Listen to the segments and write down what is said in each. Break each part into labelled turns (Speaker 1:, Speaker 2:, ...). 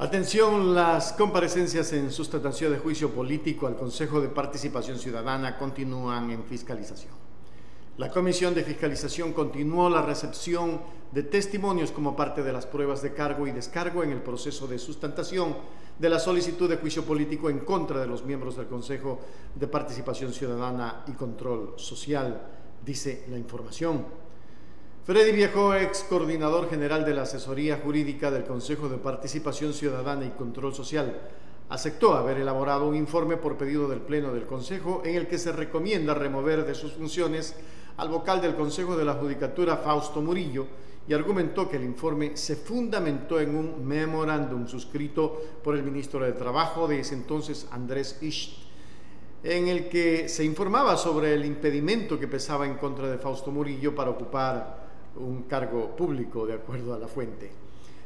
Speaker 1: Atención, las comparecencias en sustentación de juicio político al Consejo de Participación Ciudadana continúan en fiscalización. La Comisión de Fiscalización continuó la recepción de testimonios como parte de las pruebas de cargo y descargo en el proceso de sustentación de la solicitud de juicio político en contra de los miembros del Consejo de Participación Ciudadana y Control Social, dice la información. Freddy Viejo, ex coordinador general de la Asesoría Jurídica del Consejo de Participación Ciudadana y Control Social, aceptó haber elaborado un informe por pedido del Pleno del Consejo en el que se recomienda remover de sus funciones al vocal del Consejo de la Judicatura, Fausto Murillo, y argumentó que el informe se fundamentó en un memorándum suscrito por el ministro de Trabajo de ese entonces, Andrés Ischt, en el que se informaba sobre el impedimento que pesaba en contra de Fausto Murillo para ocupar un cargo público, de acuerdo a la fuente.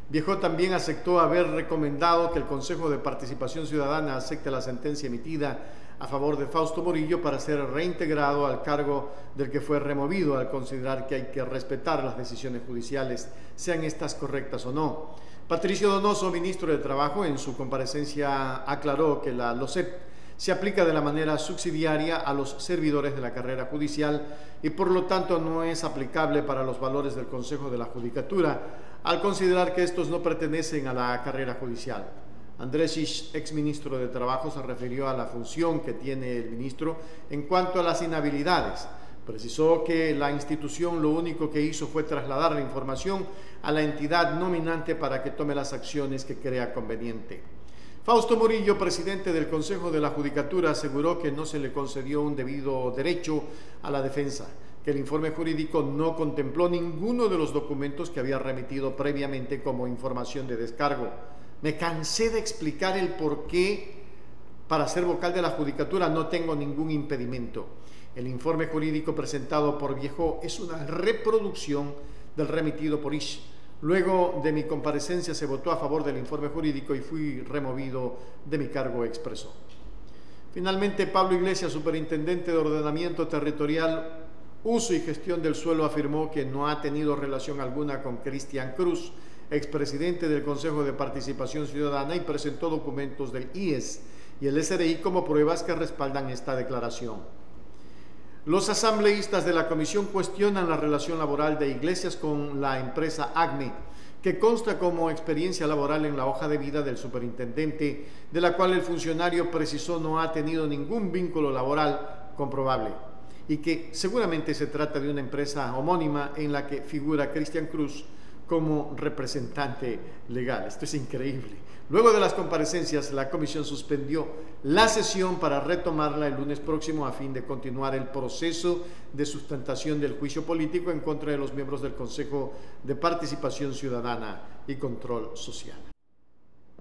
Speaker 1: Viejo también aceptó haber recomendado que el Consejo de Participación Ciudadana acepte la sentencia emitida a favor de Fausto Morillo para ser reintegrado al cargo del que fue removido al considerar que hay que respetar las decisiones judiciales, sean estas correctas o no. Patricio Donoso, ministro de Trabajo, en su comparecencia aclaró que la LOCEP se aplica de la manera subsidiaria a los servidores de la carrera judicial y por lo tanto no es aplicable para los valores del Consejo de la Judicatura, al considerar que estos no pertenecen a la carrera judicial. Andrés Isch, ex ministro de Trabajo, se refirió a la función que tiene el ministro en cuanto a las inhabilidades. Precisó que la institución lo único que hizo fue trasladar la información a la entidad nominante para que tome las acciones que crea conveniente. Fausto Murillo, presidente del Consejo de la Judicatura, aseguró que no se le concedió un debido derecho a la defensa, que el informe jurídico no contempló ninguno de los documentos que había remitido previamente como información de descargo. Me cansé de explicar el por qué para ser vocal de la Judicatura no tengo ningún impedimento. El informe jurídico presentado por Viejo es una reproducción del remitido por Ish Luego de mi comparecencia se votó a favor del informe jurídico y fui removido de mi cargo expreso. Finalmente, Pablo Iglesias, superintendente de ordenamiento territorial, uso y gestión del suelo, afirmó que no ha tenido relación alguna con Cristian Cruz, expresidente del Consejo de Participación Ciudadana, y presentó documentos del IES y el SRI como pruebas que respaldan esta declaración. Los asambleístas de la comisión cuestionan la relación laboral de Iglesias con la empresa ACME, que consta como experiencia laboral en la hoja de vida del superintendente, de la cual el funcionario precisó no ha tenido ningún vínculo laboral comprobable y que seguramente se trata de una empresa homónima en la que figura Cristian Cruz como representante legal. Esto es increíble. Luego de las comparecencias, la comisión suspendió la sesión para retomarla el lunes próximo a fin de continuar el proceso de sustentación del juicio político en contra de los miembros del Consejo de Participación Ciudadana y Control Social.